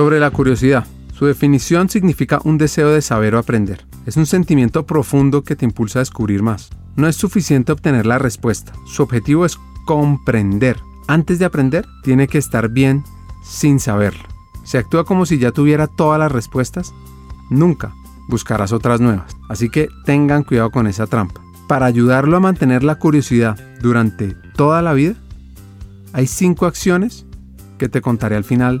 Sobre la curiosidad. Su definición significa un deseo de saber o aprender. Es un sentimiento profundo que te impulsa a descubrir más. No es suficiente obtener la respuesta. Su objetivo es comprender. Antes de aprender, tiene que estar bien sin saberlo. Se actúa como si ya tuviera todas las respuestas. Nunca buscarás otras nuevas. Así que tengan cuidado con esa trampa. Para ayudarlo a mantener la curiosidad durante toda la vida, hay cinco acciones que te contaré al final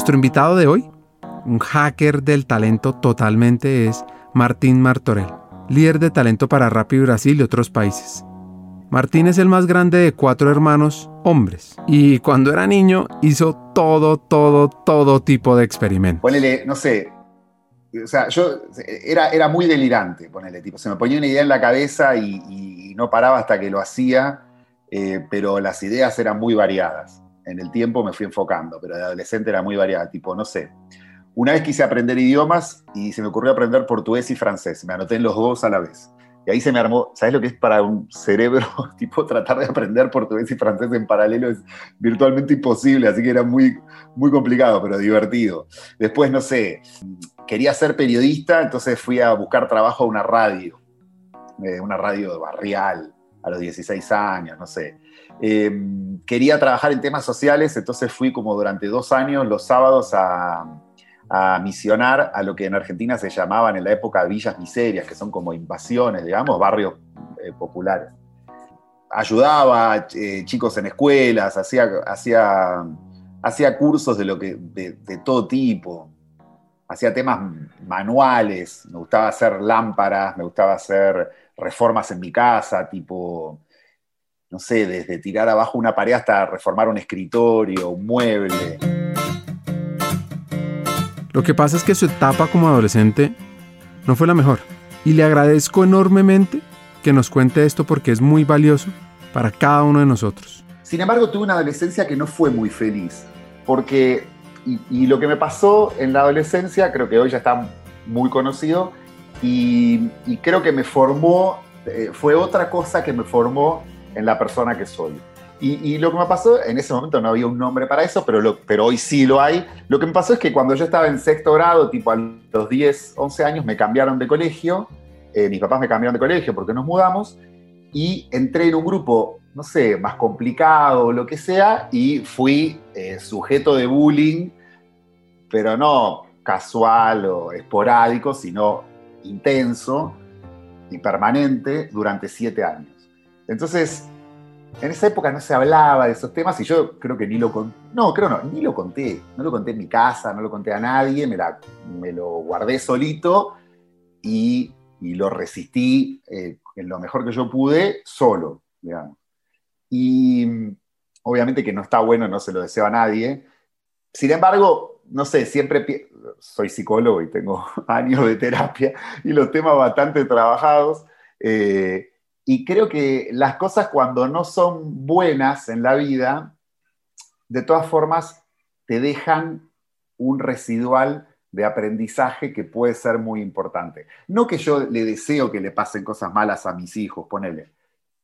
Nuestro invitado de hoy, un hacker del talento totalmente, es Martín Martorell, líder de talento para Rappi Brasil y otros países. Martín es el más grande de cuatro hermanos hombres y cuando era niño hizo todo, todo, todo tipo de experimentos. Ponele, no sé, o sea, yo era, era muy delirante, ponele, tipo, se me ponía una idea en la cabeza y, no paraba hasta que lo hacía, eh, pero las ideas eran muy variadas en el tiempo me fui enfocando, pero de adolescente era muy variada, tipo, no sé. Una vez quise aprender idiomas y se me ocurrió aprender portugués y francés. Me anoté en los dos a la vez. Y ahí se me armó, ¿sabes lo que es para un cerebro? Tipo, tratar de aprender portugués y francés en paralelo es virtualmente imposible, así que era muy, muy complicado, pero divertido. Después, no sé, quería ser periodista, entonces fui a buscar trabajo a una radio, eh, una radio barrial, a los 16 años, no sé. Em, quería trabajar en temas sociales, entonces fui como durante dos años los sábados a, misionar a lo que en Argentina se llamaban en la época villas miserias, que son como invasiones, digamos, barrios eh, populares. Ayudaba eh, chicos en escuelas, hacía, hacía, hacía cursos de, lo que, de, de todo tipo, hacía temas manuales, me gustaba hacer lámparas, me gustaba hacer reformas en mi casa, tipo no sé, desde tirar abajo una pared hasta reformar un escritorio, un mueble. Lo que pasa es que su etapa como adolescente no fue la mejor. Y le agradezco enormemente que nos cuente esto porque es muy valioso para cada uno de nosotros. Sin embargo, tuve una adolescencia que no fue muy feliz, porque, y, lo que me pasó en la adolescencia, creo que hoy ya está muy conocido, y, creo que me formó, eh, fue otra cosa que me formó en la persona que soy. Y, lo que me pasó, en ese momento no había un nombre para eso, pero, lo, pero hoy sí lo hay. Lo que me pasó es que cuando yo estaba en sexto grado, tipo a los 10, 11 años, me cambiaron de colegio. Eh, mis papás me cambiaron de colegio porque nos mudamos. Y entré en un grupo, no sé, más complicado o lo que sea, y fui eh, sujeto de bullying, pero no casual o esporádico, sino intenso y permanente durante siete años. Entonces, en esa época no se hablaba de esos temas y yo creo que ni lo conté. No, creo no, ni lo conté. No lo conté en mi casa, no lo conté a nadie, me, lo guardé solito y, lo resistí eh, en lo mejor que yo pude, solo, digamos. Y obviamente que no está bueno, no se lo deseo a nadie. Sin embargo, no sé, siempre soy psicólogo y tengo años de terapia y los temas bastante trabajados. Eh, y creo que las cosas cuando no son buenas en la vida, de todas formas, te dejan un residual de aprendizaje que puede ser muy importante. No que yo le deseo que le pasen cosas malas a mis hijos, ponele,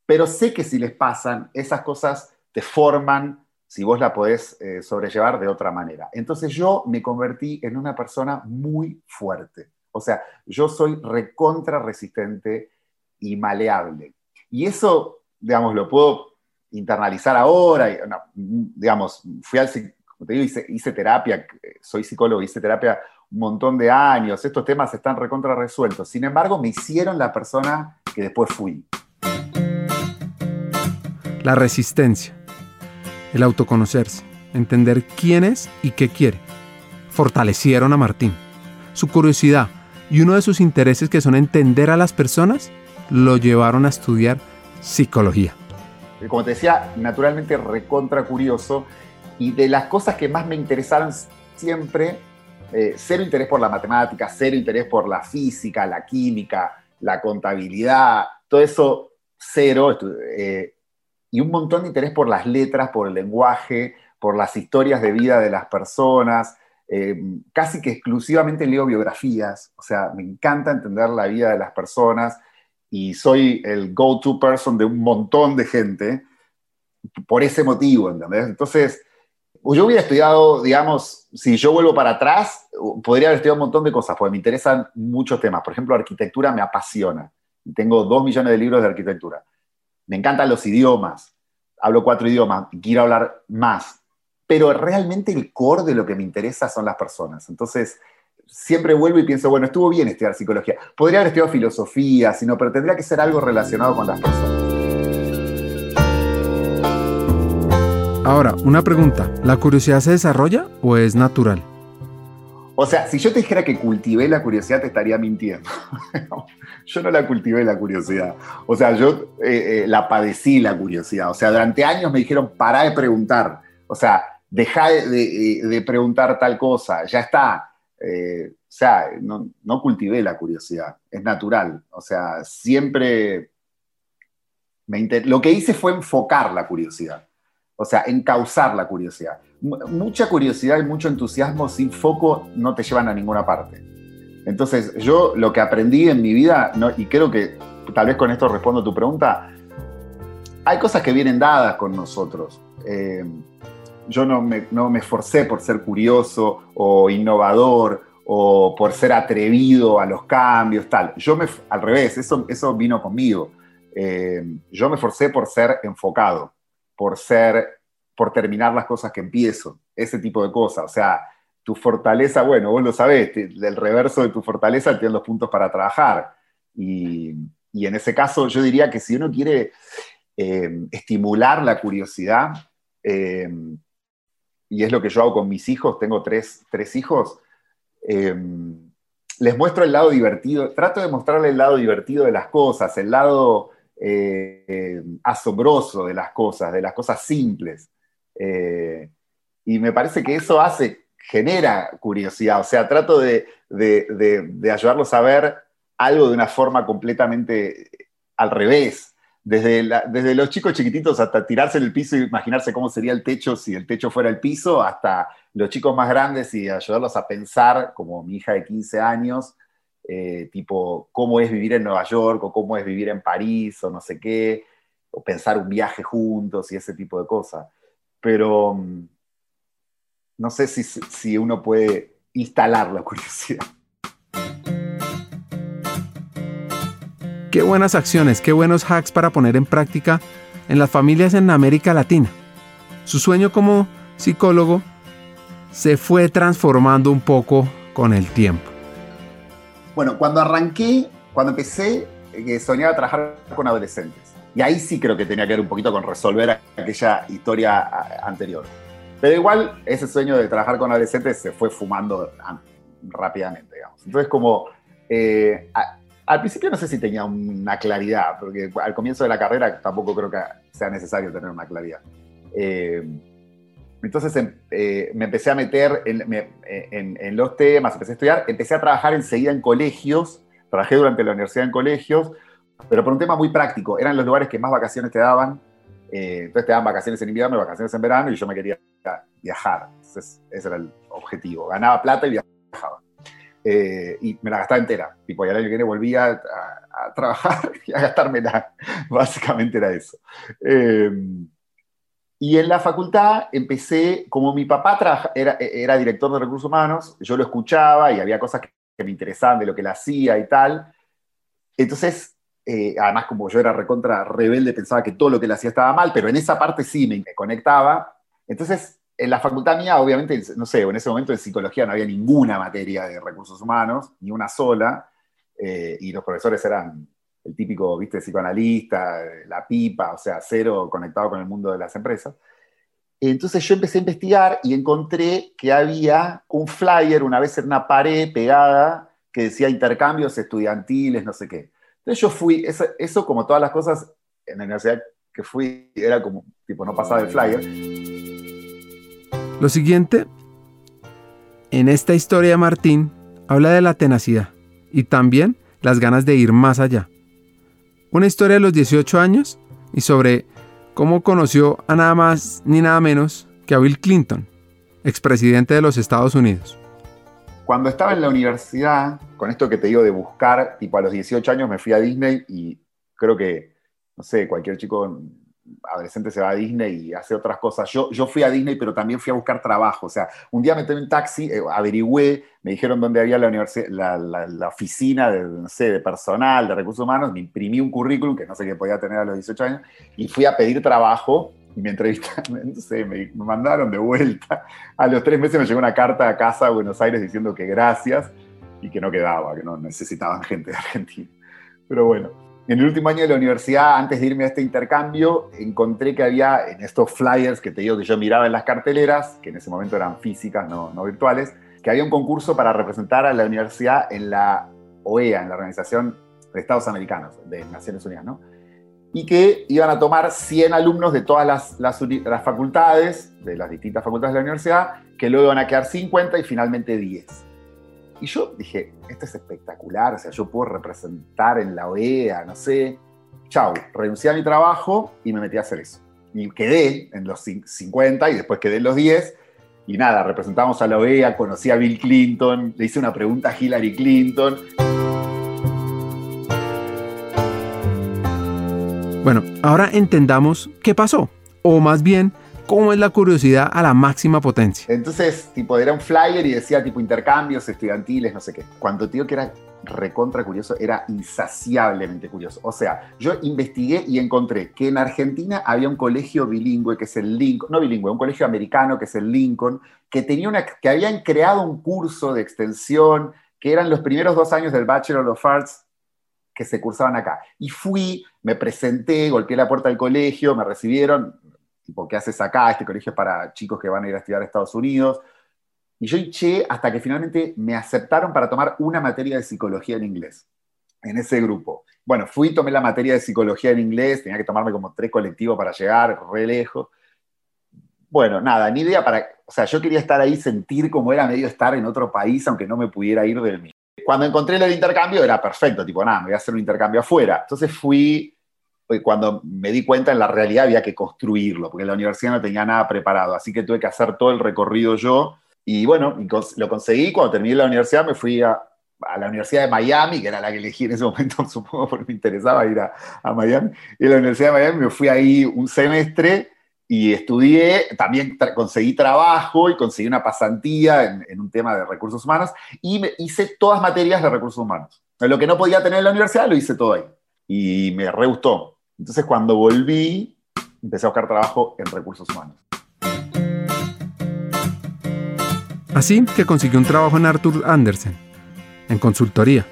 pero sé que si les pasan, esas cosas te forman si vos la podés eh, sobrellevar de otra manera. Entonces yo me convertí en una persona muy fuerte. O sea, yo soy recontra resistente y maleable. Y eso, digamos, lo puedo internalizar ahora. digamos, fui al, te hice, terapia, soy psicólogo, hice terapia un montón de años, estos temas están recontra resueltos. Sin embargo, me hicieron la persona que después fui. La resistencia, el autoconocerse, entender quién es y qué quiere, fortalecieron a Martín. Su curiosidad y uno de sus intereses que son entender a las personas lo llevaron a estudiar psicología. Como te decía, naturalmente recontra curioso y de las cosas que más me interesaron siempre, eh, cero interés por la matemática, cero interés por la física, la química, la contabilidad, todo eso cero, eh, y un montón de interés por las letras, por el lenguaje, por las historias de vida de las personas. Eh, casi que exclusivamente leo biografías, o sea, me encanta entender la vida de las personas y soy el go-to person de un montón de gente por ese motivo, ¿entendés? Entonces, yo hubiera estudiado, digamos, si yo vuelvo para atrás, podría haber estudiado un montón de cosas, porque me interesan muchos temas. Por ejemplo, arquitectura me apasiona. Tengo dos millones de libros de arquitectura. Me encantan los idiomas. Hablo cuatro idiomas. Quiero hablar más. Pero realmente el core de lo que me interesa son las personas. Entonces, siempre vuelvo y pienso, bueno, estuvo bien estudiar psicología. Podría haber estudiado filosofía, sino, pero tendría que ser algo relacionado con las personas. Ahora, una pregunta. ¿La curiosidad se desarrolla o es natural? O sea, si yo te dijera que cultivé la curiosidad, te estaría mintiendo. yo no la cultivé la curiosidad. O sea, yo eh, eh, la padecí la curiosidad. O sea, durante años me dijeron, para de preguntar. O sea, deja de, preguntar tal cosa. Ya está. Eh, o sea, no, cultivé la curiosidad. Es natural. O sea, siempre... Me lo que hice fue enfocar la curiosidad. O sea, encauzar la curiosidad mucha curiosidad y mucho entusiasmo sin foco no te llevan a ninguna parte. Entonces, yo lo que aprendí en mi vida, y creo que tal vez con esto respondo a tu pregunta, hay cosas que vienen dadas con nosotros. Eh, yo no me, no me esforcé por ser curioso o innovador o por ser atrevido a los cambios, tal. Yo me, al revés, eso, eso vino conmigo. Eh, yo me esforcé por ser enfocado, por ser por terminar las cosas que empiezo, ese tipo de cosas. O sea, tu fortaleza, bueno, vos lo sabés, del reverso de tu fortaleza tienes los puntos para trabajar. Y, en ese caso yo diría que si uno quiere eh, estimular la curiosidad, eh, y es lo que yo hago con mis hijos, tengo tres, hijos, eh, les muestro el lado divertido, trato de mostrarles el lado divertido de las cosas, el lado asombroso de las cosas, de las cosas simples. Eh, y me parece que eso hace, genera curiosidad. O sea, trato de, ayudarlos a ver algo de una forma completamente al revés. Desde, desde, los chicos chiquititos hasta tirarse en el piso y imaginarse cómo sería el techo si el techo fuera el piso, hasta los chicos más grandes y ayudarlos a pensar, como mi hija de 15 años, eh, tipo cómo es vivir en Nueva York o cómo es vivir en París o no sé qué, o pensar un viaje juntos y ese tipo de cosas pero mm, no sé si, uno puede instalar la curiosidad. Qué buenas acciones, qué buenos hacks para poner en práctica en las familias en América Latina. Su sueño como psicólogo se fue transformando un poco con el tiempo. Bueno, cuando arranqué, cuando empecé, eh, soñaba trabajar con adolescentes. Y ahí sí creo que tenía que ver un poquito con resolver aquella historia anterior. Pero igual ese sueño de trabajar con adolescentes se fue fumando rápidamente, digamos. Entonces como, eh, al principio no sé si tenía una claridad, porque al comienzo de la carrera tampoco creo que sea necesario tener una claridad. Eh, entonces em, eh, me empecé a meter en, los temas, empecé a estudiar, empecé a trabajar enseguida en colegios, trabajé durante la universidad en colegios, pero por un tema muy práctico, eran los lugares que más vacaciones te daban. Eh, entonces te daban vacaciones en invierno vacaciones en verano y yo me quería viajar. Ese era el objetivo. Ganaba plata y viajaba. Eh, y me la gastaba entera. Tipo, y al año que viene volvía a, trabajar y a gastármela. Básicamente era eso. Eh, y en la facultad empecé, como mi papá era, era director de recursos humanos, yo lo escuchaba y había cosas que, que me interesaban de lo que él hacía y tal. Entonces eh, además, como yo era recontra rebelde, pensaba que todo lo que le hacía estaba mal, pero en esa parte sí me, conectaba. Entonces, en la facultad mía, obviamente, no sé, en ese momento en psicología no había ninguna materia de recursos humanos, ni una sola, eh, y los profesores eran el típico, viste, psicoanalista, la pipa, o sea, cero conectado con el mundo de las empresas. Entonces yo empecé a investigar y encontré que había un flyer una vez en una pared pegada que decía intercambios estudiantiles, no sé qué. Entonces yo fui, eso, como todas las cosas, en la universidad que fui era como, tipo, no pasaba de flyer. Lo siguiente, en esta historia Martín, habla de la tenacidad y también las ganas de ir más allá. Una historia de los 18 años y sobre cómo conoció a nada más ni nada menos que a Bill Clinton, expresidente de los Estados Unidos. Cuando estaba en la universidad, con esto que te digo de buscar, tipo a los 18 años me fui a Disney y creo que, no sé, cualquier chico adolescente se va a Disney y hace otras cosas. Yo, yo fui a Disney, pero también fui a buscar trabajo. O sea, un día me tomé un taxi, eh, averigüé, me dijeron dónde había la, universidad, la, oficina de, no sé, de personal, de recursos humanos, me imprimí un currículum que no sé qué podía tener a los 18 años y fui a pedir trabajo y me entrevistaron, no sé, me, me mandaron de vuelta. A los tres meses me llegó una carta a casa a Buenos Aires diciendo que gracias y que no quedaba, que no necesitaban gente de Argentina. Pero bueno, en el último año de la universidad, antes de irme a este intercambio, encontré que había en estos flyers que te digo que yo miraba en las carteleras, que en ese momento eran físicas, no, virtuales, que había un concurso para representar a la universidad en la OEA, en la Organización de Estados Americanos, de Naciones Unidas, ¿no? y que iban a tomar 100 alumnos de todas las, las, facultades, de las distintas facultades de la universidad, que luego iban a quedar 50 y finalmente 10. Y yo dije, esto es espectacular, o sea, yo puedo representar en la OEA, no sé. Chau, renuncié a mi trabajo y me metí a hacer eso. Y quedé en los 50 y después quedé en los 10. Y nada, representamos a la OEA, conocí a Bill Clinton, le hice una pregunta a Hillary Clinton. Bueno, ahora entendamos qué pasó, o más bien, cómo es la curiosidad a la máxima potencia. Entonces, tipo, era un flyer y decía tipo intercambios estudiantiles, no sé qué. Cuando te digo que era recontra curioso, era insaciablemente curioso. O sea, yo investigué y encontré que en Argentina había un colegio bilingüe que es el Lincoln, no bilingüe, un colegio americano que es el Lincoln, que, tenía una, que habían creado un curso de extensión, que eran los primeros dos años del Bachelor of Arts que se cursaban acá. Y fui, me presenté, golpeé la puerta del colegio, me recibieron, tipo, ¿qué haces acá? Este colegio es para chicos que van a ir a estudiar a Estados Unidos. Y yo eché hasta que finalmente me aceptaron para tomar una materia de psicología en inglés, en ese grupo. Bueno, fui, tomé la materia de psicología en inglés, tenía que tomarme como tres colectivos para llegar, re lejos. Bueno, nada, ni idea para... O sea, yo quería estar ahí, sentir cómo era medio estar en otro país, aunque no me pudiera ir del mío cuando encontré el intercambio era perfecto, tipo, nada, me voy a hacer un intercambio afuera. Entonces fui, cuando me di cuenta en la realidad había que construirlo, porque la universidad no tenía nada preparado, así que tuve que hacer todo el recorrido yo. Y bueno, lo conseguí, cuando terminé la universidad me fui a, la Universidad de Miami, que era la que elegí en ese momento, supongo, porque me interesaba ir a, a Miami. Y en la Universidad de Miami me fui ahí un semestre y estudié, también conseguí trabajo y conseguí una pasantía en, un tema de recursos humanos y me hice todas materias de recursos humanos. Lo que no podía tener en la universidad lo hice todo ahí y me re gustó. Entonces cuando volví empecé a buscar trabajo en recursos humanos. Así que consiguió un trabajo en Arthur Andersen, en consultoría.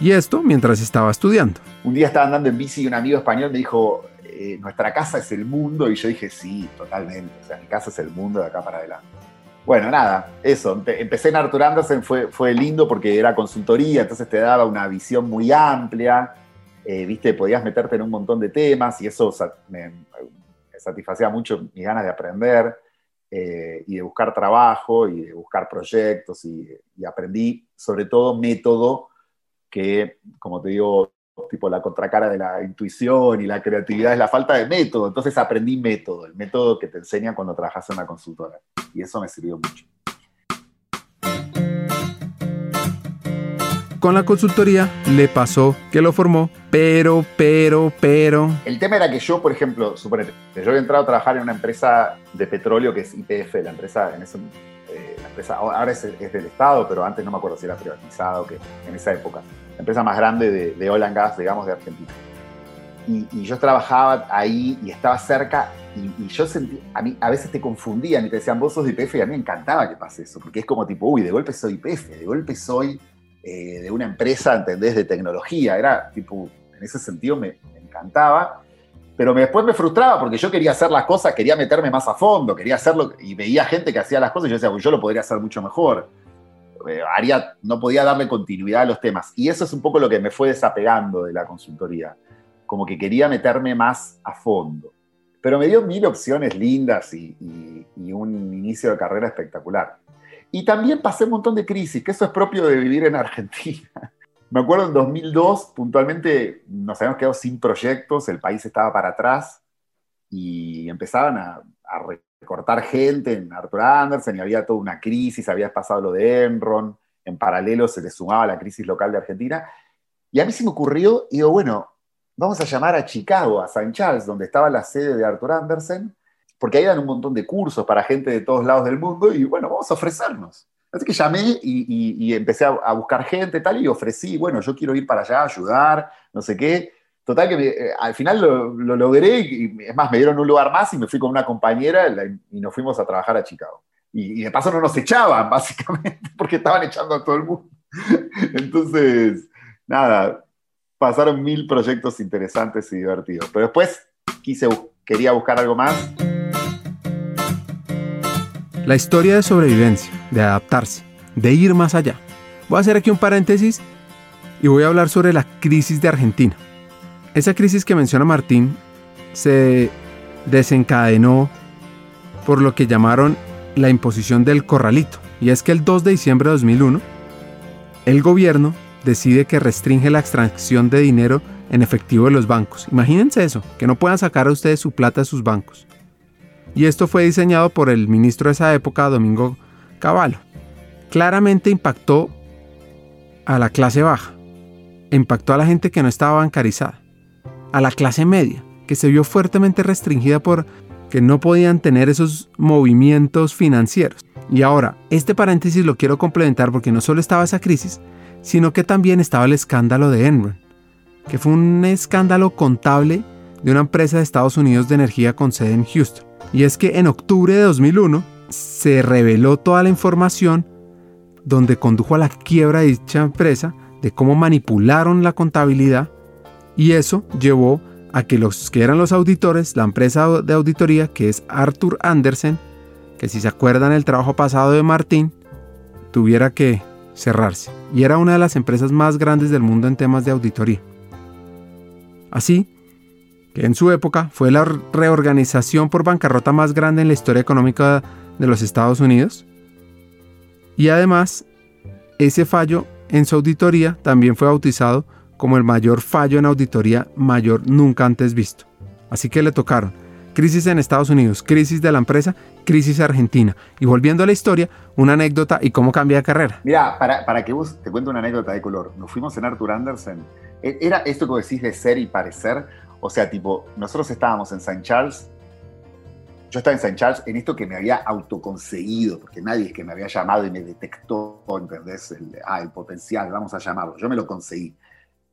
Y esto mientras estaba estudiando. Un día estaba andando en bici y un amigo español me dijo, eh, nuestra casa es el mundo, y yo dije, sí, totalmente, o sea, mi casa es el mundo de acá para adelante. Bueno, nada, eso, empecé en Arthur Andersen, fue, fue lindo porque era consultoría, entonces te daba una visión muy amplia, eh, viste, podías meterte en un montón de temas y eso me, satisfacía mucho mis ganas de aprender eh, y de buscar trabajo y de buscar proyectos y, y aprendí sobre todo método que, como te digo, tipo la contracara de la intuición y la creatividad es la falta de método. Entonces aprendí método, el método que te enseñan cuando trabajas en una consultora. Y eso me sirvió mucho. Con la consultoría le pasó que lo formó, pero, pero, pero... El tema era que yo, por ejemplo, suponete, yo había entrado a trabajar en una empresa de petróleo que es IPF, la empresa, en ese, eh, la empresa ahora es, del Estado, pero antes no me acuerdo si era privatizado, que en esa época empresa más grande de, de and gas, digamos, de Argentina. Y, yo trabajaba ahí y estaba cerca y, yo sentí, a mí a veces te confundían y te decían, vos sos de IPF y a mí me encantaba que pase eso, porque es como tipo, uy, de golpe soy IPF, de golpe soy eh, de una empresa, ¿entendés?, de tecnología, era tipo, en ese sentido me, encantaba, pero después me frustraba porque yo quería hacer las cosas, quería meterme más a fondo, quería hacerlo y veía gente que hacía las cosas y yo decía, pues yo lo podría hacer mucho mejor. Eh, no podía darle continuidad a los temas. Y eso es un poco lo que me fue desapegando de la consultoría. como que quería meterme más a fondo. Pero me dio mil opciones lindas y, un inicio de carrera espectacular. Y también pasé un montón de crisis, que eso es propio de vivir en Argentina. Me acuerdo en 2002, puntualmente nos habíamos quedado sin proyectos, el país estaba para atrás y empezaban a, recortar gente en Arthur Andersen y había toda una crisis, había pasado lo de Enron, en paralelo se le sumaba la crisis local de Argentina. Y a mí se me ocurrió, digo, bueno, vamos a llamar a Chicago, a St. Charles, donde estaba la sede de Arthur Andersen, porque ahí dan un montón de cursos para gente de todos lados del mundo, y bueno, vamos a ofrecernos. Así que llamé y, empecé a, buscar gente tal, y ofrecí, bueno, yo quiero ir para allá, ayudar, no sé qué. Total que eh, al final lo, logré, y es más, me dieron un lugar más y me fui con una compañera y nos fuimos a trabajar a Chicago. Y, y de paso no nos echaban, básicamente, porque estaban echando a todo el mundo. Entonces, nada, pasaron mil proyectos interesantes y divertidos. Pero después quise, quería buscar algo más. La historia de sobrevivencia, de adaptarse, de ir más allá. Voy a hacer aquí un paréntesis y voy a hablar sobre la crisis de Argentina. Esa crisis que menciona Martín se desencadenó por lo que llamaron la imposición del corralito. Y es que el 2 de diciembre de 2001, el gobierno decide que restringe la extracción de dinero en efectivo de los bancos. Imagínense eso, que no puedan sacar a ustedes su plata de sus bancos. Y esto fue diseñado por el ministro de esa época, Domingo Cavallo. Claramente impactó a la clase baja, impactó a la gente que no estaba bancarizada, a la clase media, que se vio fuertemente restringida por que no podían tener esos movimientos financieros. Y ahora, este paréntesis lo quiero complementar porque no solo estaba esa crisis, sino que también estaba el escándalo de Enron, que fue un escándalo contable de una empresa de Estados Unidos de energía con sede en Houston. Y es que en octubre de 2001 se reveló toda la información donde condujo a la quiebra de dicha empresa, de cómo manipularon la contabilidad y eso llevó a que los que eran los auditores, la empresa de auditoría que es Arthur Andersen, que si se acuerdan el trabajo pasado de Martín, tuviera que cerrarse y era una de las empresas más grandes del mundo en temas de auditoría. Así que en su época fue la reorganización por bancarrota más grande en la historia económica de los Estados Unidos. Y además, ese fallo en su auditoría también fue bautizado como el mayor fallo en auditoría mayor nunca antes visto. Así que le tocaron crisis en Estados Unidos, crisis de la empresa, crisis argentina. Y volviendo a la historia, una anécdota y cómo cambia de carrera. Mira, para, para que vos te cuente una anécdota de color. Nos fuimos en Arthur Andersen. E, era esto que decís de ser y parecer. O sea, tipo, nosotros estábamos en St. Charles. Yo estaba en St. Charles en esto que me había autoconseguido, porque nadie es que me había llamado y me detectó, ¿entendés? El, ah, el potencial, vamos a llamarlo. Yo me lo conseguí.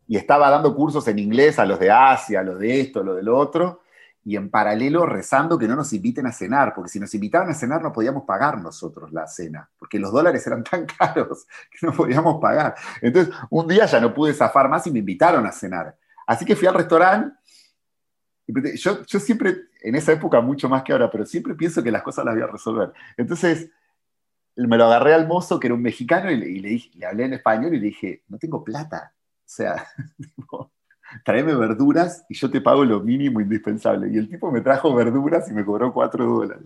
Y estaba dando cursos en inglés a los de Asia, a los de esto, a lo del otro y en paralelo rezando que no nos inviten a cenar, porque si nos invitaban a cenar no podíamos pagar nosotros la cena, porque los dólares eran tan caros que no podíamos pagar. Entonces, un día ya no pude zafar más y me invitaron a cenar. Así que fui al restaurante. Yo, yo siempre, en esa época mucho más que ahora, pero siempre pienso que las cosas las voy a resolver. Entonces, me lo agarré al mozo, que era un mexicano, y le, dije, le hablé en español y le dije, no tengo plata. O sea, tráeme verduras y yo te pago lo mínimo indispensable. Y el tipo me trajo verduras y me cobró cuatro dólares.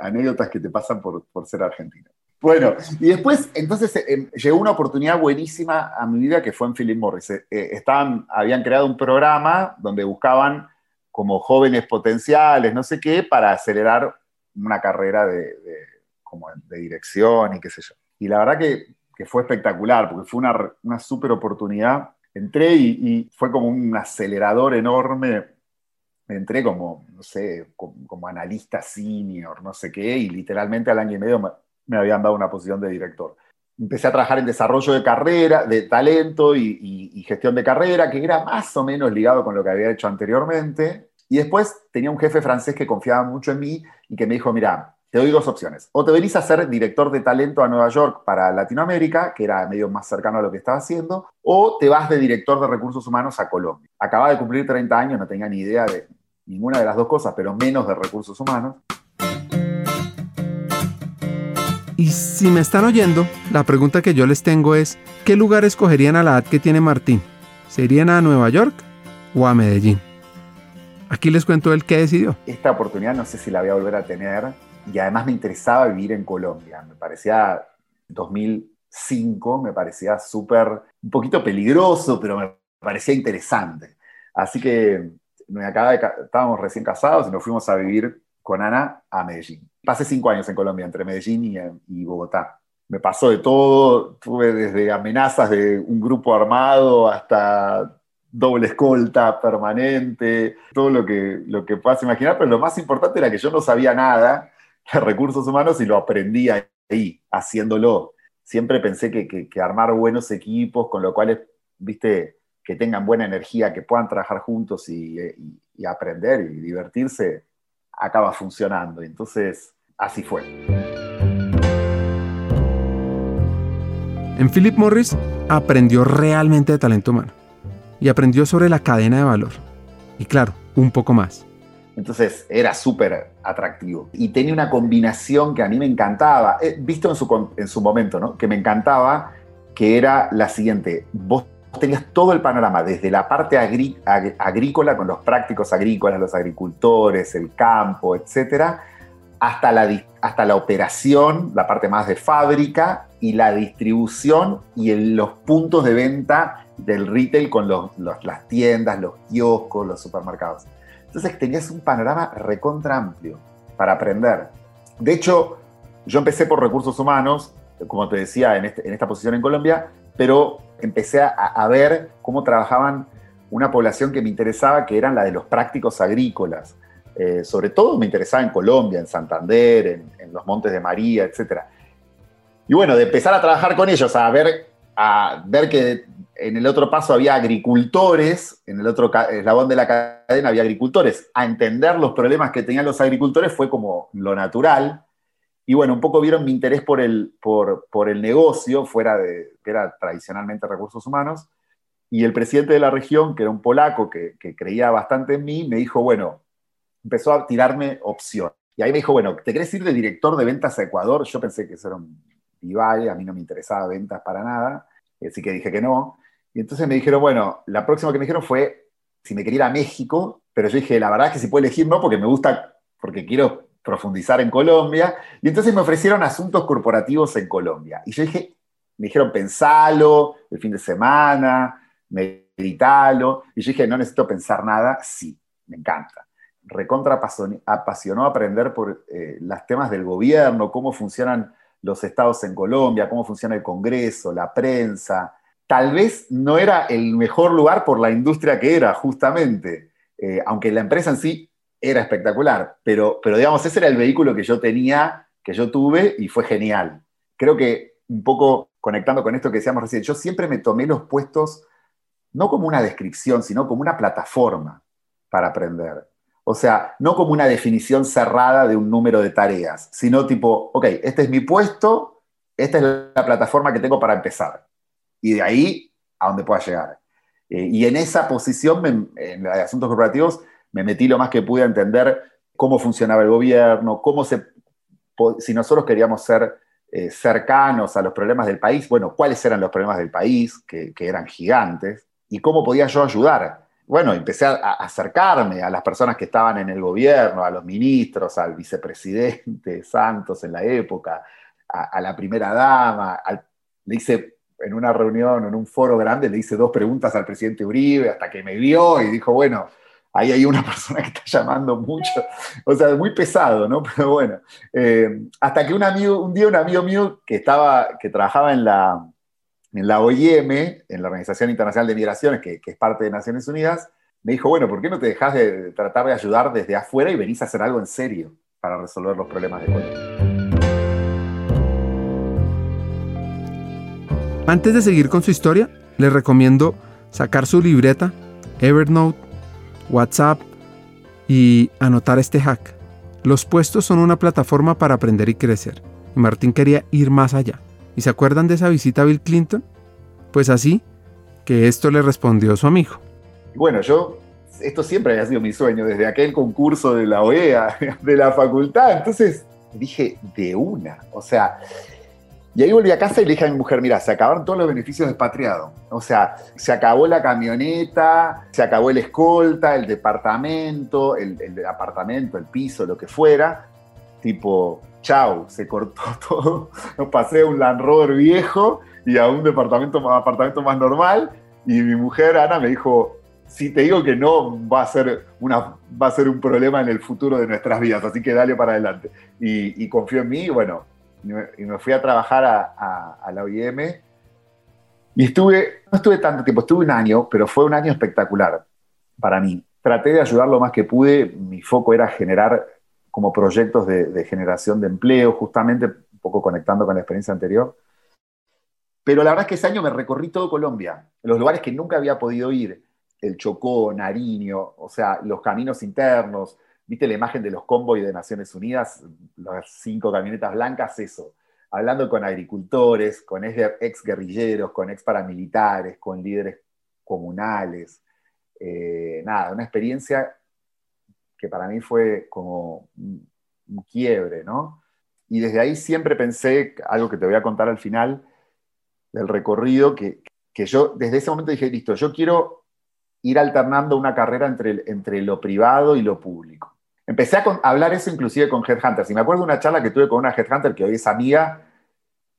Anécdotas que te pasan por, por ser argentino. Bueno, y después, entonces, eh, llegó una oportunidad buenísima a mi vida que fue en Philip Morris. Eh, eh, estaban, habían creado un programa donde buscaban como jóvenes potenciales, no sé qué, para acelerar una carrera de, como de dirección y qué sé yo. Y la verdad que, que fue espectacular, porque fue una, una súper oportunidad entré y, fue como un acelerador enorme. Entré como, no sé, como, analista senior, no sé qué, y literalmente al año y medio me, habían dado una posición de director. Empecé a trabajar en desarrollo de carrera, de talento y, y gestión de carrera, que era más o menos ligado con lo que había hecho anteriormente. Y después tenía un jefe francés que confiaba mucho en mí y que me dijo, mira, te doy dos opciones. O te venís a ser director de talento a Nueva York para Latinoamérica, que era medio más cercano a lo que estaba haciendo, o te vas de director de recursos humanos a Colombia. Acaba de cumplir 30 años, no tenía ni idea de ninguna de las dos cosas, pero menos de recursos humanos. Y si me están oyendo, la pregunta que yo les tengo es, ¿qué lugar escogerían a la edad que tiene Martín? ¿Se irían a Nueva York o a Medellín. Aquí les cuento el que decidió. Esta oportunidad no sé si la voy a volver a tener y además me interesaba vivir en Colombia. Me parecía 2005, me parecía súper, un poquito peligroso, pero me parecía interesante. Así que me acaba estábamos recién casados y nos fuimos a vivir con Ana a Medellín. Pasé cinco años en Colombia, entre Medellín y, y Bogotá. Me pasó de todo, tuve desde amenazas de un grupo armado hasta doble escolta permanente, todo lo que, lo que puedas imaginar, pero lo más importante era que yo no sabía nada de recursos humanos y lo aprendí ahí, haciéndolo. Siempre pensé que, que, armar buenos equipos, con lo cual, viste, que tengan buena energía, que puedan trabajar juntos y, y aprender y divertirse, acaba funcionando. Entonces, así fue. En Philip Morris aprendió realmente de talento humano y aprendió sobre la cadena de valor. Y claro, un poco más. Entonces era súper atractivo. Y tenía una combinación que a mí me encantaba, eh, visto en su, en su momento, ¿no? Que me encantaba, que era la siguiente. Vos tenías todo el panorama, desde la parte agrícola, con los prácticos agrícolas, los agricultores, el campo, etcétera, hasta la, hasta la operación, la parte más de fábrica y la distribución y los puntos de venta del retail con las tiendas, los kioscos, los supermercados. Entonces tenías un panorama recontra amplio para aprender. De hecho, yo empecé por recursos humanos, como te decía, en, este, esta posición en Colombia, pero empecé a, ver cómo trabajaban una población que me interesaba, que eran la de los prácticos agrícolas. Eh, sobre todo me interesaba en Colombia, en Santander, en, en los Montes de María, etc. Y bueno, de empezar a trabajar con ellos, a ver, a ver que en el otro paso había agricultores, en el otro eslabón de la cadena había agricultores. A entender los problemas que tenían los agricultores fue como lo natural. Y bueno, un poco vieron mi interés por el, por, por el negocio, fuera de, que era tradicionalmente recursos humanos. Y el presidente de la región, que era un polaco que, creía bastante en mí, me dijo, bueno, empezó a tirarme opción. Y ahí me dijo, bueno, ¿te querés ir de director de ventas a Ecuador? Yo pensé que eso era un divague, a mí no me interesaba ventas para nada, así que dije que no. Y entonces me dijeron, bueno, la próxima que me dijeron fue si me quería ir a México, pero yo dije, la verdad es que si puedo elegir no, porque me gusta, porque quiero profundizar en Colombia. Y entonces me ofrecieron asuntos corporativos en Colombia. Y yo dije, me dijeron, pensalo el fin de semana, meditalo. Y yo dije, no necesito pensar nada, sí, me encanta. Recontra apasionó aprender por eh, los temas del gobierno, cómo funcionan los estados en Colombia, cómo funciona el Congreso, la prensa, tal vez no era el mejor lugar por la industria que era, justamente, eh, aunque la empresa en sí era espectacular, pero, pero digamos, ese era el vehículo que yo tenía, que yo tuve y fue genial. Creo que un poco conectando con esto que decíamos recién, yo siempre me tomé los puestos no como una descripción, sino como una plataforma para aprender. O sea, no como una definición cerrada de un número de tareas, sino tipo, ok, este es mi puesto, esta es la plataforma que tengo para empezar y de ahí a donde pueda llegar. Eh, y en esa posición, en los asuntos corporativos, me metí lo más que pude a entender cómo funcionaba el gobierno, cómo se, si nosotros queríamos ser eh, cercanos a los problemas del país, bueno, cuáles eran los problemas del país, que, eran gigantes, y cómo podía yo ayudar. Bueno, empecé a, acercarme a las personas que estaban en el gobierno, a los ministros, al vicepresidente Santos en la época, a, la primera dama, le hice en una reunión, en un foro grande, le hice dos preguntas al presidente Uribe hasta que me vio y dijo, bueno, ahí hay una persona que está llamando mucho. O sea, muy pesado, ¿no? Pero bueno, eh, hasta que un amigo, un día un amigo mío que, estaba, que trabajaba en la, en la OIM, en la Organización Internacional de Migraciones, que, es parte de Naciones Unidas, me dijo, bueno, ¿por qué no te dejas de tratar de ayudar desde afuera y venís a hacer algo en serio para resolver los problemas de Colombia? Antes de seguir con su historia, les recomiendo sacar su libreta, Evernote, WhatsApp y anotar este hack. Los puestos son una plataforma para aprender y crecer. Martín quería ir más allá. ¿Y se acuerdan de esa visita a Bill Clinton? Pues así que esto le respondió su amigo. Bueno, yo, esto siempre había sido mi sueño, desde aquel concurso de la OEA, de la facultad. Entonces dije, de una. O sea, Y ahí volví a casa y le dije a mi mujer, mira, se acabaron todos los beneficios de expatriado. O sea, se acabó la camioneta, se acabó el escolta, el departamento, el, el apartamento, el piso, lo que fuera. Tipo, chau, se cortó todo. Nos pasé a un Land Rover viejo y a un departamento, apartamento más normal. Y mi mujer, Ana, me dijo, si te digo que no, va a ser, una, va a ser un problema en el futuro de nuestras vidas, así que dale para adelante. Y, confío en mí, y bueno, y me fui a trabajar a, la OIM. Y estuve, no estuve tanto tiempo, estuve un año, pero fue un año espectacular para mí. Traté de ayudar lo más que pude, mi foco era generar como proyectos de, de generación de empleo, justamente un poco conectando con la experiencia anterior. Pero la verdad es que ese año me recorrí todo Colombia, los lugares que nunca había podido ir el Chocó, Nariño, o sea, los caminos internos, viste la imagen de los convoys de Naciones Unidas, las cinco camionetas blancas, eso, hablando con agricultores, con ex guerrilleros, con ex paramilitares, con líderes comunales, eh, nada, una experiencia que para mí fue como un, quiebre, ¿no? Y desde ahí siempre pensé, algo que te voy a contar al final del recorrido, que, que yo desde ese momento dije, listo, yo quiero ir alternando una carrera entre, entre lo privado y lo público. Empecé a, hablar eso inclusive con headhunters. Y me acuerdo de una charla que tuve con una headhunter que hoy es amiga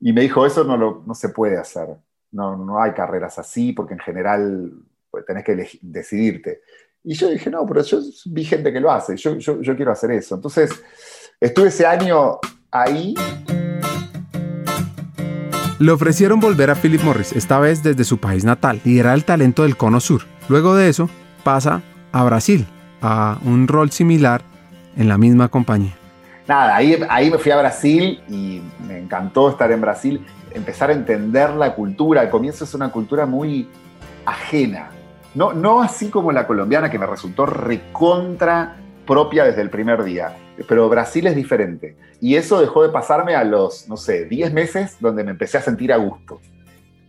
y me dijo, eso no, lo, no se puede hacer. No, no hay carreras así porque en general pues, tenés que decidirte. Y yo dije, no, pero yo vi gente que lo hace, yo, yo, yo quiero hacer eso. Entonces, estuve ese año ahí. Le ofrecieron volver a Philip Morris, esta vez desde su país natal, liderar el talento del Cono Sur. Luego de eso, pasa a Brasil, a un rol similar en la misma compañía. Nada, ahí, ahí me fui a Brasil y me encantó estar en Brasil, empezar a entender la cultura. Al comienzo es una cultura muy ajena, no, no así como la colombiana que me resultó recontra propia desde el primer día, pero Brasil es diferente. Y eso dejó de pasarme a los, no sé, 10 meses donde me empecé a sentir a gusto.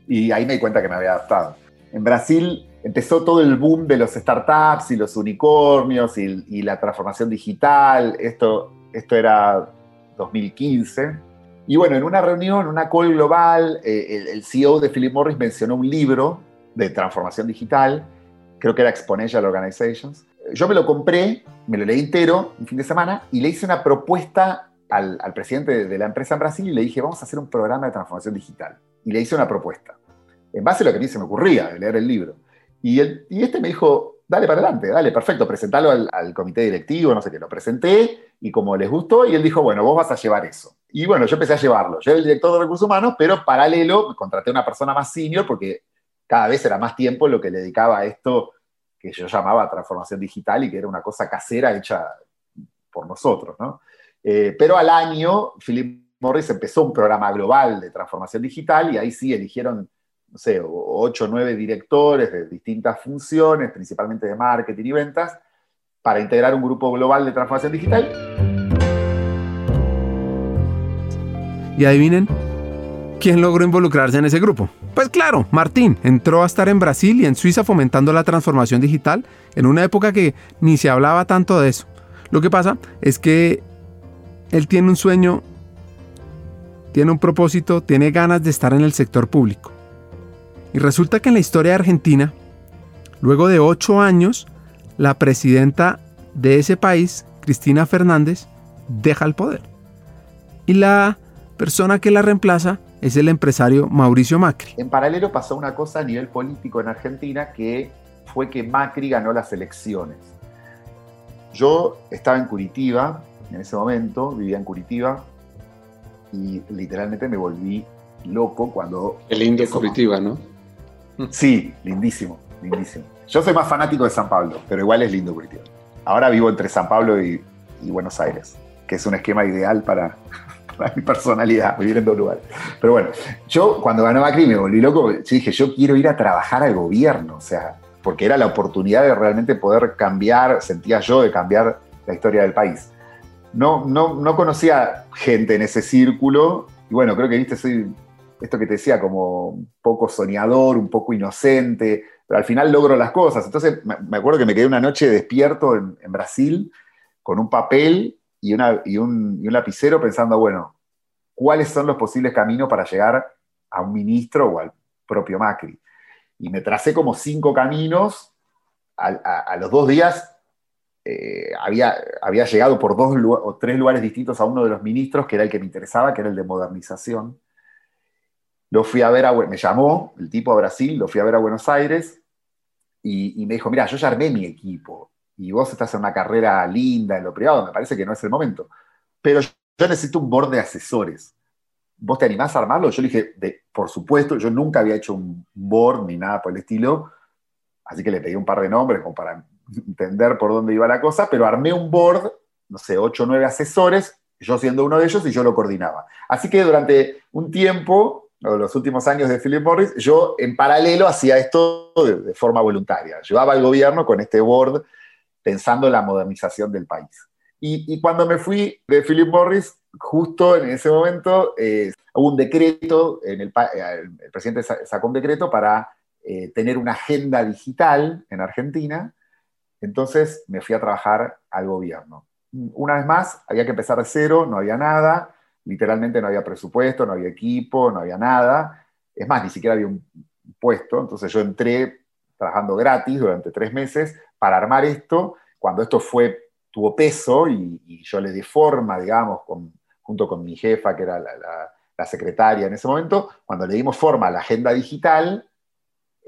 Y ahí me di cuenta que me había adaptado. En Brasil empezó todo el boom de los startups y los unicornios y, la transformación digital. Esto, esto era 2015. Y bueno, en una reunión, una call global, eh, el, el, CEO de Philip Morris mencionó un libro de transformación digital, creo que era Exponential Organizations. Yo me lo compré, me lo leí entero un fin de semana y le hice una propuesta al, presidente de la empresa en Brasil y le dije, vamos a hacer un programa de transformación digital. Y le hice una propuesta, en base a lo que a mí se me ocurría, de leer el libro. Y, este me dijo, dale para adelante, dale, perfecto, presentalo al, comité directivo, no sé qué, lo presenté y como les gustó, y él dijo, bueno, vos vas a llevar eso. Y bueno, yo empecé a llevarlo. Yo era el director de recursos humanos, pero paralelo contraté a una persona más senior porque cada vez era más tiempo lo que le dedicaba a esto que yo llamaba transformación digital y que era una cosa casera hecha por nosotros. ¿no? Eh, pero al año, Philip Morris empezó un programa global de transformación digital y ahí sí eligieron no sé, ocho o nueve directores de distintas funciones, principalmente de marketing y ventas, para integrar un grupo global de transformación digital. Y adivinen, ¿quién logró involucrarse en ese grupo? Pues claro, Martín entró a estar en Brasil y en Suiza fomentando la transformación digital en una época que ni se hablaba tanto de eso. Lo que pasa es que él tiene un sueño, tiene un propósito, tiene ganas de estar en el sector público. Y resulta que en la historia de Argentina, luego de ocho años, la presidenta de ese país, Cristina Fernández, deja el poder. Y la persona que la reemplaza es el empresario Mauricio Macri. En paralelo pasó una cosa a nivel político en Argentina que fue que Macri ganó las elecciones. Yo estaba en Curitiba en ese momento, vivía en Curitiba y literalmente me volví loco cuando... El lindo Curitiba, ¿no? Sí, lindísimo, lindísimo. Yo soy más fanático de San Pablo, pero igual es lindo Curitiba. Ahora vivo entre San Pablo y, Buenos Aires, que es un esquema ideal para, mi personalidad, vivir en dos lugares. Pero bueno, yo cuando ganó Macri me volví loco, yo dije, yo quiero ir a trabajar al gobierno, o sea, porque era la oportunidad de realmente poder cambiar, sentía yo, de cambiar la historia del país. No, no, no conocía gente en ese círculo, y bueno, creo que, viste, soy esto que te decía, como un poco soñador, un poco inocente, pero al final logro las cosas. Entonces me acuerdo que me quedé una noche despierto en, Brasil con un papel y, un, lapicero pensando, bueno, cuáles son los posibles caminos para llegar a un ministro o al propio Macri. Y me tracé como cinco caminos. A, los dos días eh, había llegado por dos o tres lugares distintos a uno de los ministros, que era el que me interesaba, que era el de modernización. Lo fui a ver, a, me llamó el tipo a Brasil, lo fui a ver a Buenos Aires y, me dijo, mira, yo ya armé mi equipo y vos estás en una carrera linda en lo privado, me parece que no es el momento, pero yo necesito un board de asesores. ¿Vos te animás a armarlo? Yo le dije, de, por supuesto, yo nunca había hecho un board ni nada por el estilo, así que le pedí un par de nombres como para entender por dónde iba la cosa, pero armé un board, no sé, ocho o nueve asesores, yo siendo uno de ellos y yo lo coordinaba. Así que durante un tiempo los últimos años de Philip Morris, yo en paralelo hacía esto de, forma voluntaria. Llevaba al gobierno con este board pensando en la modernización del país. Y, cuando me fui de Philip Morris, justo en ese momento eh, hubo un decreto, en el, el, presidente sacó un decreto para eh, tener una agenda digital en Argentina. Entonces me fui a trabajar al gobierno. Una vez más, había que empezar de cero, no había nada literalmente no había presupuesto, no había equipo, no había nada. Es más, ni siquiera había un puesto. Entonces yo entré trabajando gratis durante tres meses para armar esto. Cuando esto fue, tuvo peso y, yo le di forma, digamos, junto con mi jefa, que era la, secretaria en ese momento, cuando le dimos forma a la agenda digital,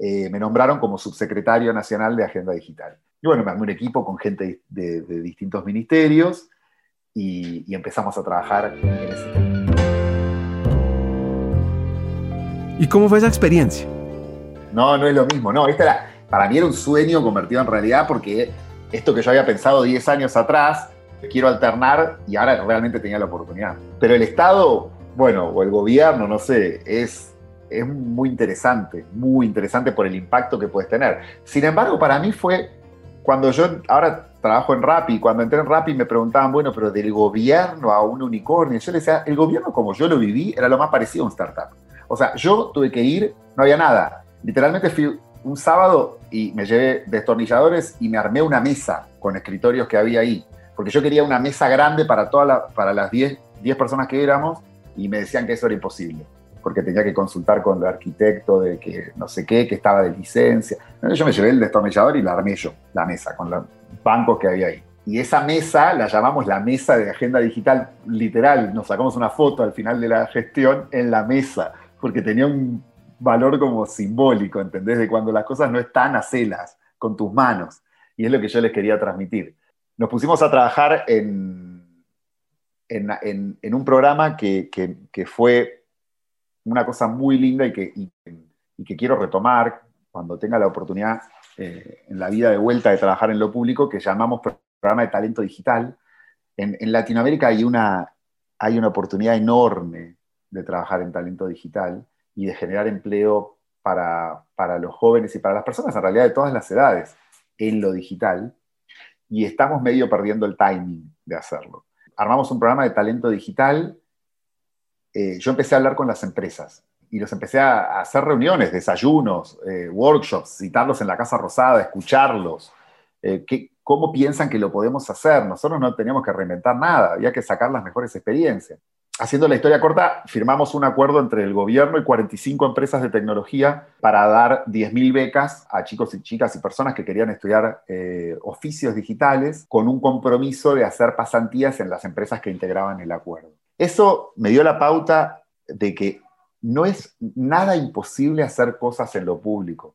eh, me nombraron como subsecretario nacional de agenda digital. Y bueno, me armé un equipo con gente de distintos ministerios y, empezamos a trabajar en ese tema. ¿Y cómo fue esa experiencia? No, no es lo mismo, no, esta era, para mí era un sueño convertido en realidad porque esto que yo había pensado 10 años atrás, quiero alternar y ahora realmente tenía la oportunidad. Pero el Estado, bueno, o el gobierno, no sé, es, es muy interesante, muy interesante por el impacto que puedes tener. Sin embargo, para mí fue cuando yo ahora trabajo en Rappi, cuando entré en Rappi me preguntaban, bueno, pero del gobierno a un unicornio, yo les decía, el gobierno como yo lo viví era lo más parecido a un startup. O sea, yo tuve que ir, no había nada. Literalmente fui un sábado y me llevé destornilladores y me armé una mesa con escritorios que había ahí, porque yo quería una mesa grande para, toda para las 10 personas que éramos y me decían que eso era imposible porque tenía que consultar con el arquitecto de que no sé qué, que estaba de licencia. Yo me llevé el destornillador y la armé yo, la mesa, con los bancos que había ahí. Y esa mesa la llamamos la mesa de agenda digital literal. Nos sacamos una foto al final de la gestión en la mesa, porque tenía un valor como simbólico, ¿entendés? De cuando las cosas no están, a celas, con tus manos. Y es lo que yo les quería transmitir. Nos pusimos a trabajar en, en, en, un programa que, que fue una cosa muy linda y que, que quiero retomar cuando tenga la oportunidad eh, en la vida de vuelta de trabajar en lo público, que llamamos programa de talento digital. En, Latinoamérica hay una, hay una oportunidad enorme de trabajar en talento digital y de generar empleo para, para, los jóvenes y para las personas, en realidad de todas las edades, en lo digital. Y estamos medio perdiendo el timing de hacerlo. Armamos un programa de talento digital eh, yo empecé a hablar con las empresas y los empecé a, hacer reuniones, desayunos, eh, workshops, citarlos en la Casa Rosada, escucharlos. Eh, ¿Cómo piensan que lo podemos hacer? Nosotros no teníamos que reinventar nada, había que sacar las mejores experiencias. Haciendo la historia corta, firmamos un acuerdo entre el gobierno y 45 empresas de tecnología para dar 10.000 becas a chicos y chicas y personas que querían estudiar oficios digitales con un compromiso de hacer pasantías en las empresas que integraban el acuerdo. Eso me dio la pauta de que no es nada imposible hacer cosas en lo público.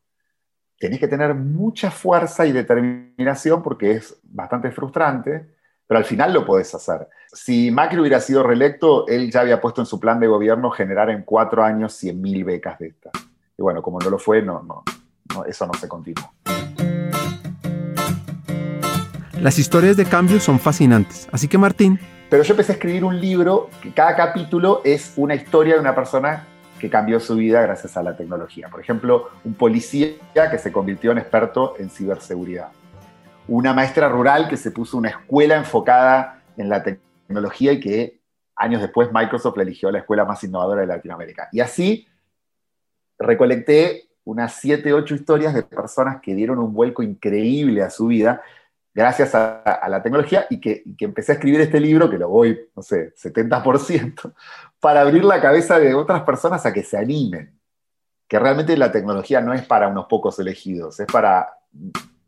Tenés que tener mucha fuerza y determinación porque es bastante frustrante, pero al final lo podés hacer. Si Macri hubiera sido reelecto, él ya había puesto en su plan de gobierno generar en cuatro años 100.000 becas de estas. Y bueno, como no lo fue, no, no, eso no se continuó. Las historias de cambio son fascinantes, así que Martín pero yo empecé a escribir un libro que cada capítulo es una historia de una persona que cambió su vida gracias a la tecnología. Por ejemplo, un policía que se convirtió en experto en ciberseguridad. Una maestra rural que se puso una escuela enfocada en la tecnología y que años después Microsoft eligió la escuela más innovadora de Latinoamérica. Y así recolecté unas 7, 8 historias de personas que dieron un vuelco increíble a su vida gracias a, la tecnología y que, empecé a escribir este libro, que lo voy, no sé, 70%, para abrir la cabeza de otras personas a que se animen. Que realmente la tecnología no es para unos pocos elegidos, es para,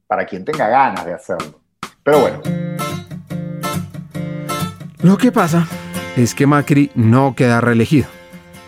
para quien tenga ganas de hacerlo. Pero bueno. Lo que pasa es que Macri no queda reelegido.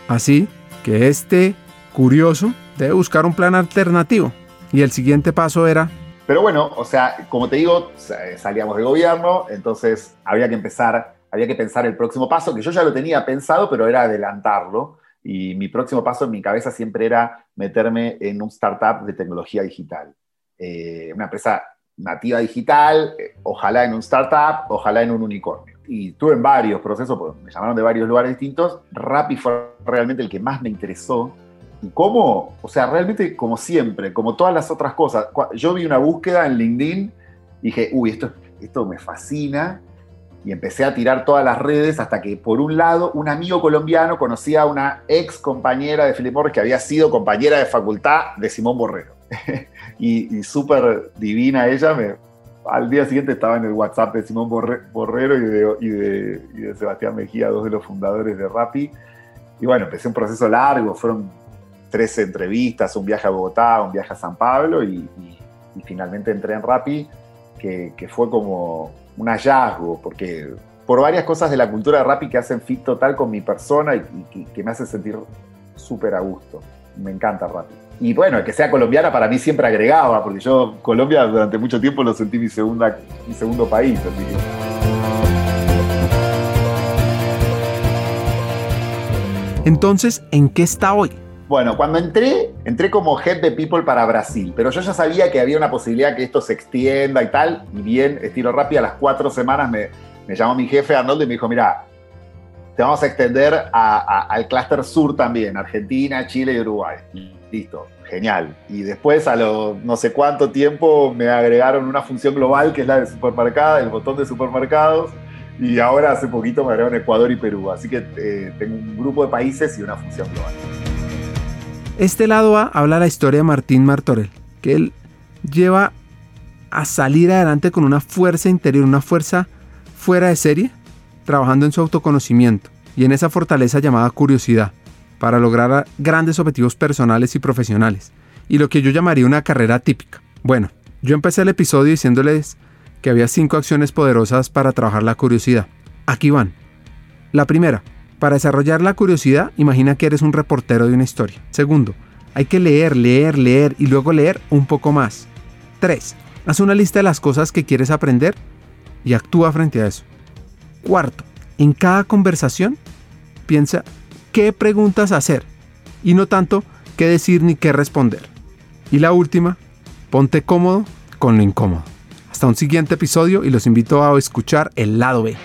Así que este curioso debe buscar un plan alternativo. Y el siguiente paso era... Pero bueno, o sea, como te digo, salíamos de gobierno, entonces había que empezar, había que pensar el próximo paso, que yo ya lo tenía pensado, pero era adelantarlo. Y mi próximo paso en mi cabeza siempre era meterme en un startup de tecnología digital. Eh, una empresa nativa digital, eh, ojalá en un startup, ojalá en un unicornio. Y tuve en varios procesos, me llamaron de varios lugares distintos. Rappi fue realmente el que más me interesó. ¿Y cómo? O sea, realmente como siempre, como todas las otras cosas. Yo vi una búsqueda en LinkedIn y dije, uy, esto, esto me fascina. Y empecé a tirar todas las redes hasta que, por un lado, un amigo colombiano conocía a una ex compañera de Philip Morris que había sido compañera de facultad de Simón Borrero. y, súper divina ella. Me, al día siguiente estaba en el WhatsApp de Simón Borrero y de, y de, Sebastián Mejía, dos de los fundadores de Rappi. Y bueno, empecé un proceso largo, fueron 13 entrevistas, un viaje a Bogotá, un viaje a San Pablo y, finalmente entré en Rappi, que, fue como un hallazgo, porque por varias cosas de la cultura de Rappi que hacen fit total con mi persona y, que me hacen sentir súper a gusto. Me encanta Rappi. Y bueno, que sea colombiana para mí siempre agregaba, porque yo Colombia durante mucho tiempo lo sentí mi, segunda, mi segundo país. Entonces, ¿en qué está hoy? Bueno, cuando entré, entré como head de people para Brasil, pero yo ya sabía que había una posibilidad que esto se extienda y tal, y bien, estilo rápido, a las cuatro semanas me, me llamó mi jefe Arnoldo y me dijo, mira, te vamos a extender al clúster sur también, Argentina, Chile y Uruguay. Listo, genial. Y después, a lo no sé cuánto tiempo, me agregaron una función global que es la de supermercado, el botón de supermercados. Y ahora hace poquito me agregaron Ecuador y Perú. Así que eh, tengo un grupo de países y una función global. Este lado A habla la historia de Martín Martorell, que él lleva a salir adelante con una fuerza interior, una fuerza fuera de serie, trabajando en su autoconocimiento y en esa fortaleza llamada curiosidad para lograr grandes objetivos personales y profesionales, y lo que yo llamaría una carrera típica. Bueno, yo empecé el episodio diciéndoles que había cinco acciones poderosas para trabajar la curiosidad. Aquí van. La primera, para desarrollar la curiosidad, imagina que eres un reportero de una historia. Segundo, hay que leer, leer, leer y luego leer un poco más. 3. Haz una lista de las cosas que quieres aprender y actúa frente a eso. Cuarto, en cada conversación piensa qué preguntas hacer y no tanto qué decir ni qué responder. Y la última, ponte cómodo con lo incómodo. Hasta un siguiente episodio y los invito a escuchar el lado B.